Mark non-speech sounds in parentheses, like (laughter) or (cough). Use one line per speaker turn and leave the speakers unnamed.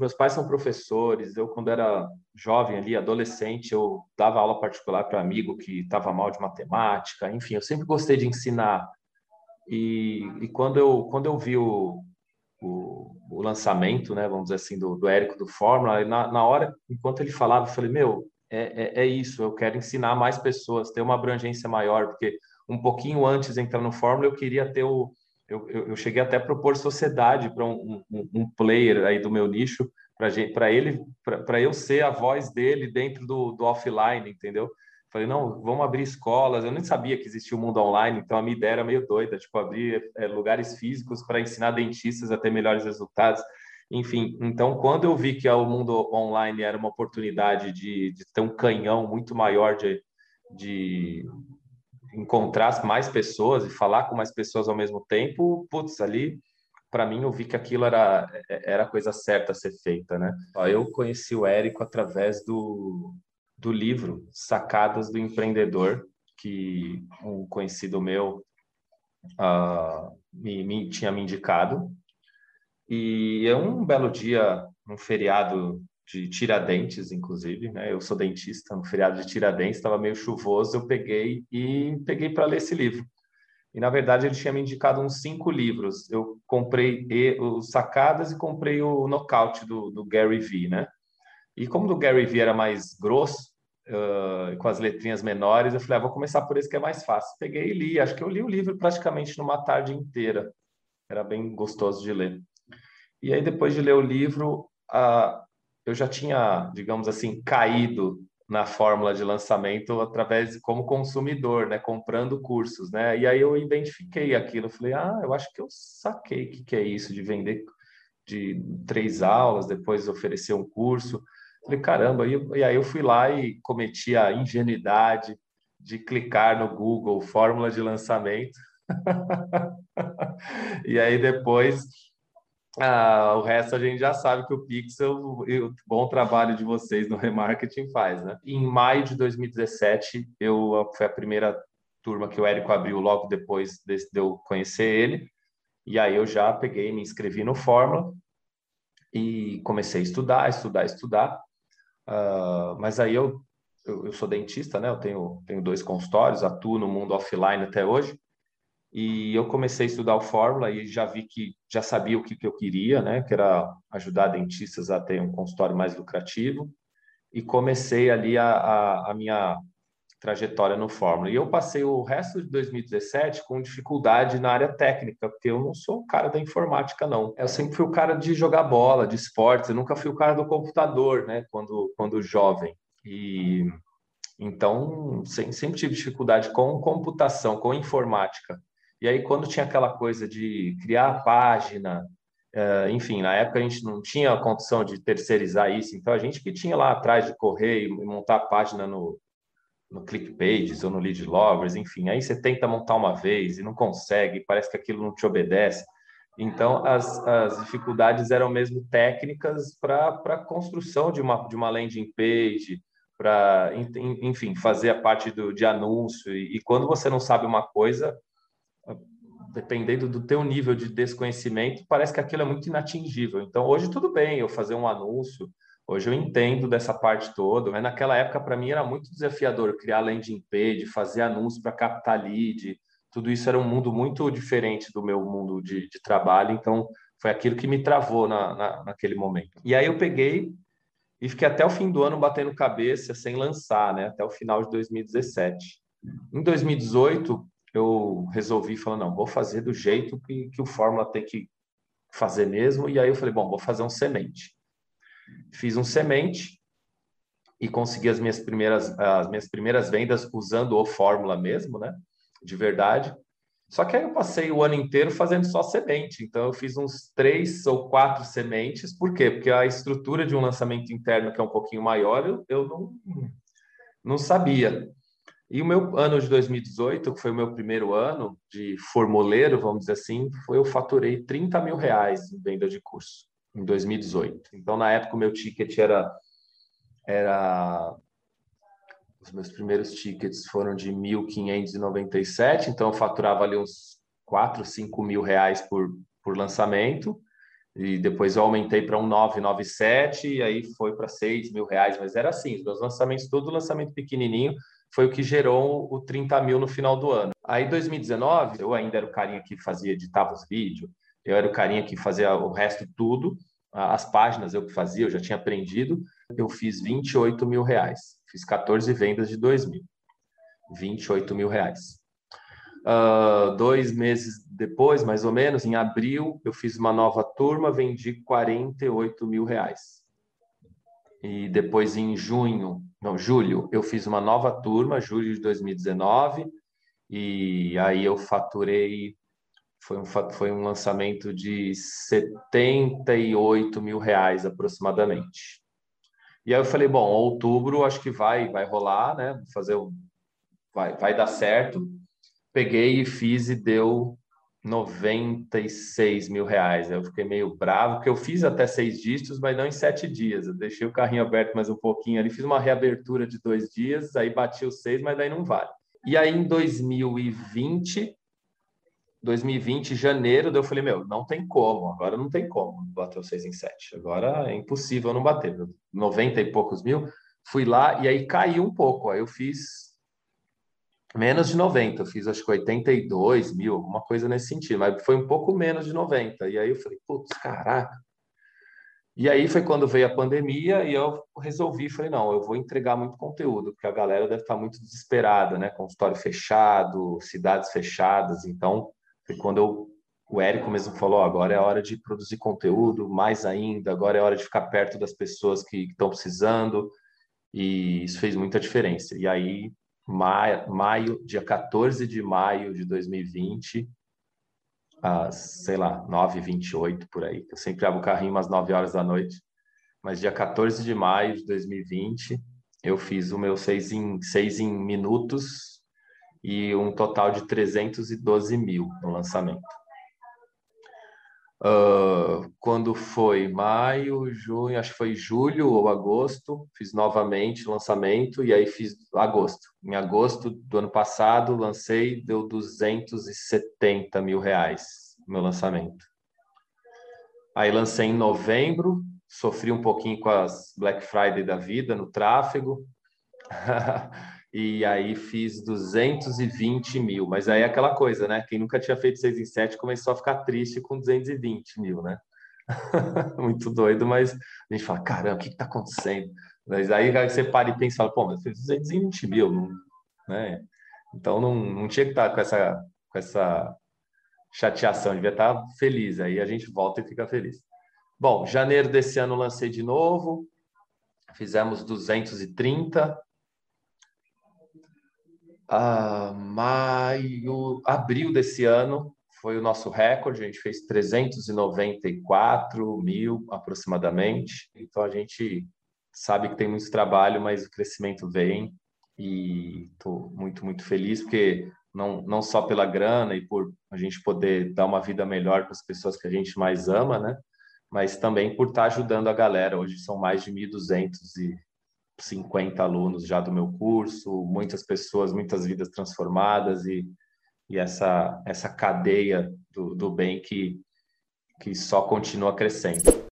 meus pais são professores. Eu, quando era jovem ali, adolescente, eu dava aula particular para amigo que estava mal de matemática. Enfim, eu sempre gostei de ensinar. E, e quando eu quando eu vi o, o, o, lançamento, né, vamos dizer assim, do, do Érico do Fórmula, na, na hora, enquanto ele falava, eu falei, meu, é, é, é, isso, eu quero ensinar mais pessoas, ter uma abrangência maior, porque um pouquinho antes de entrar no Fórmula, eu queria ter o. Eu, eu, eu cheguei até a propor sociedade para um, um, um, player aí do meu nicho, para ele, para eu ser a voz dele dentro do, do offline, entendeu? Falei, não, vamos abrir escolas. Eu nem sabia que existia o mundo online, então a minha ideia era meio doida, tipo, abrir é, lugares físicos para ensinar dentistas a ter melhores resultados. Enfim, então quando eu vi que o mundo online era uma oportunidade de, de ter um canhão muito maior de, de encontrar mais pessoas e falar com mais pessoas ao mesmo tempo, putz, ali para mim eu vi que aquilo era era a coisa certa a ser feita, né? Eu conheci o Érico através do, do livro Sacadas do Empreendedor, que um conhecido meu uh, me, me, tinha me indicado. E é um belo dia, um feriado de Tiradentes, inclusive, né? Eu sou dentista, no feriado de Tiradentes, estava meio chuvoso, eu peguei e peguei para ler esse livro. E na verdade ele tinha me indicado uns cinco livros. Eu comprei os Sacadas e comprei o Nocaute do, do Gary Vee, né? E como do Gary Vee era mais grosso, uh, com as letrinhas menores, eu falei, ah, vou começar por esse que é mais fácil. Peguei e li. Acho que eu li o livro praticamente numa tarde inteira. Era bem gostoso de ler. E aí, depois de ler o livro, uh, eu já tinha, digamos assim, caído na fórmula de lançamento através de como consumidor, né, comprando cursos, né? E aí eu identifiquei aquilo, falei: "Ah, eu acho que eu saquei o que que é isso de vender de três aulas, depois oferecer um curso". Falei: "Caramba". E, e aí eu fui lá e cometi a ingenuidade de clicar no Google fórmula de lançamento. (laughs) e aí depois ah, o resto a gente já sabe que o Pixel, o bom trabalho de vocês no remarketing faz, né? Em maio de 2017, eu foi a primeira turma que o Érico abriu logo depois de, eu conhecer ele. E aí eu já peguei, me inscrevi no Fórmula e comecei a estudar, estudar, estudar. Uh, mas aí eu, eu, eu, sou dentista, né? Eu tenho, tenho dois consultórios, atuo no mundo offline até hoje. E eu comecei a estudar o Fórmula e já vi que já sabia o que, que eu queria, né? Que era ajudar dentistas a ter um consultório mais lucrativo. E comecei ali a, a, a minha trajetória no Fórmula. E eu passei o resto de 2017 com dificuldade na área técnica, porque eu não sou o cara da informática, não. Eu sempre fui o cara de jogar bola, de esportes, eu nunca fui o cara do computador, né, quando, quando jovem. E então sempre tive dificuldade com computação, com informática. E aí, quando tinha aquela coisa de criar a página, uh, enfim, na época a gente não tinha a condição de terceirizar isso, então a gente que tinha lá atrás de correr e montar a página no, no ClickPages ou no Lead Loggers, enfim, aí você tenta montar uma vez e não consegue, parece que aquilo não te obedece. Então, as, as dificuldades eram mesmo técnicas para a construção de uma, de uma landing page, para, enfim, fazer a parte do, de anúncio. E, e, quando você não sabe uma coisa, dependendo do teu nível de desconhecimento, parece que aquilo é muito inatingível. Então, hoje tudo bem eu fazer um anúncio, hoje eu entendo dessa parte toda, mas naquela época para mim era muito desafiador criar landing page, fazer anúncio para captar lead, tudo isso era um mundo muito diferente do meu mundo de, de trabalho, então foi aquilo que me travou na, na, naquele momento. E aí eu peguei e fiquei até o fim do ano batendo cabeça sem lançar, né? Até o final de 2017. Em 2018, eu resolvi falar, não, vou fazer do jeito que, que o Fórmula tem que fazer mesmo. E aí eu falei, bom, vou fazer um semente. Fiz um semente e consegui as minhas primeiras, as minhas primeiras vendas usando o Fórmula mesmo, né? De verdade. Só que aí eu passei o ano inteiro fazendo só semente. Então eu fiz uns três ou quatro sementes. Por quê? Porque a estrutura de um lançamento interno que é um pouquinho maior, eu, eu não, não sabia. E o meu ano de 2018, que foi o meu primeiro ano de formuleiro, vamos dizer assim, foi eu faturei 30 mil reais em venda de curso em 2018. Então, na época, o meu ticket era, era os meus primeiros tickets foram de 1.597, então eu faturava ali uns 4, 5 mil reais por, por lançamento. e depois eu aumentei para um 997 e aí foi para 6 mil reais, mas era assim, os meus lançamentos, todo lançamento pequenininho, foi o que gerou o 30 mil no final do ano. Aí 2019, eu ainda era o carinha que fazia, editava os vídeos, eu era o carinha que fazia o resto tudo, as páginas eu que fazia, eu já tinha aprendido, eu fiz 28 mil reais, fiz 14 vendas de 2 mil, 28 mil reais. Uh, dois meses depois, mais ou menos, em abril, eu fiz uma nova turma, vendi 48 mil reais. E depois, em junho, não, julho, eu fiz uma nova turma, julho de 2019, e aí eu faturei, foi um, foi um lançamento de 78 mil reais aproximadamente. E aí eu falei, bom, outubro acho que vai, vai rolar, né? Fazer o, vai, vai dar certo peguei e fiz e deu 96 mil reais. Eu fiquei meio bravo, porque eu fiz até seis dígitos, mas não em sete dias. Eu deixei o carrinho aberto mais um pouquinho ali, fiz uma reabertura de dois dias, aí bati os seis, mas daí não vale. E aí em 2020, 2020, janeiro, eu falei, meu, não tem como, agora não tem como bater os seis em sete. Agora é impossível não bater. 90 e poucos mil, fui lá e aí caiu um pouco. Aí eu fiz menos de 90, eu fiz acho que 82 mil, alguma coisa nesse sentido, mas foi um pouco menos de 90. E aí eu falei, putz, caraca. E aí foi quando veio a pandemia e eu resolvi, falei, não, eu vou entregar muito conteúdo, porque a galera deve estar muito desesperada, né? Consultório fechado, cidades fechadas. Então, foi quando eu, o Érico mesmo falou, agora é hora de produzir conteúdo, mais ainda, agora é hora de ficar perto das pessoas que estão precisando. E isso fez muita diferença. E aí maio, dia 14 de maio de 2020, às, sei lá, 9h28 por aí. Eu sempre abro o carrinho umas 9 horas da noite. Mas dia 14 de maio de 2020, eu fiz o meu 6 em, 6 em minutos e um total de 312 mil no lançamento. Uh, quando foi maio, junho, acho que foi julho ou agosto, fiz novamente lançamento e aí fiz agosto. Em agosto do ano passado, lancei, deu 270 mil reais meu lançamento. Aí lancei em novembro, sofri um pouquinho com as Black Friday da vida no tráfego. (laughs) e aí fiz 220 mil. Mas aí é aquela coisa, né? Quem nunca tinha feito 6 em 7 começou a ficar triste com 220 mil, né? (laughs) Muito doido, mas a gente fala, caramba, o que está acontecendo? Mas aí você para e pensa, fala, pô, mas fez 220 mil, não, né? Então não, não tinha que estar tá com essa, com essa chateação, devia estar tá feliz. Aí a gente volta e fica feliz. Bom, janeiro desse ano lancei de novo, fizemos 230, ah, maio, abril desse ano foi o nosso recorde, a gente fez 394 mil aproximadamente. Então a gente sabe que tem muito trabalho, mas o crescimento vem e estou muito, muito feliz porque não, não só pela grana e por a gente poder dar uma vida melhor para as pessoas que a gente mais ama, né? Mas também por estar ajudando a galera. Hoje são mais de 1.200 e 50 alunos já do meu curso, muitas pessoas, muitas vidas transformadas e, e essa, essa cadeia do, do bem que, que só continua crescendo.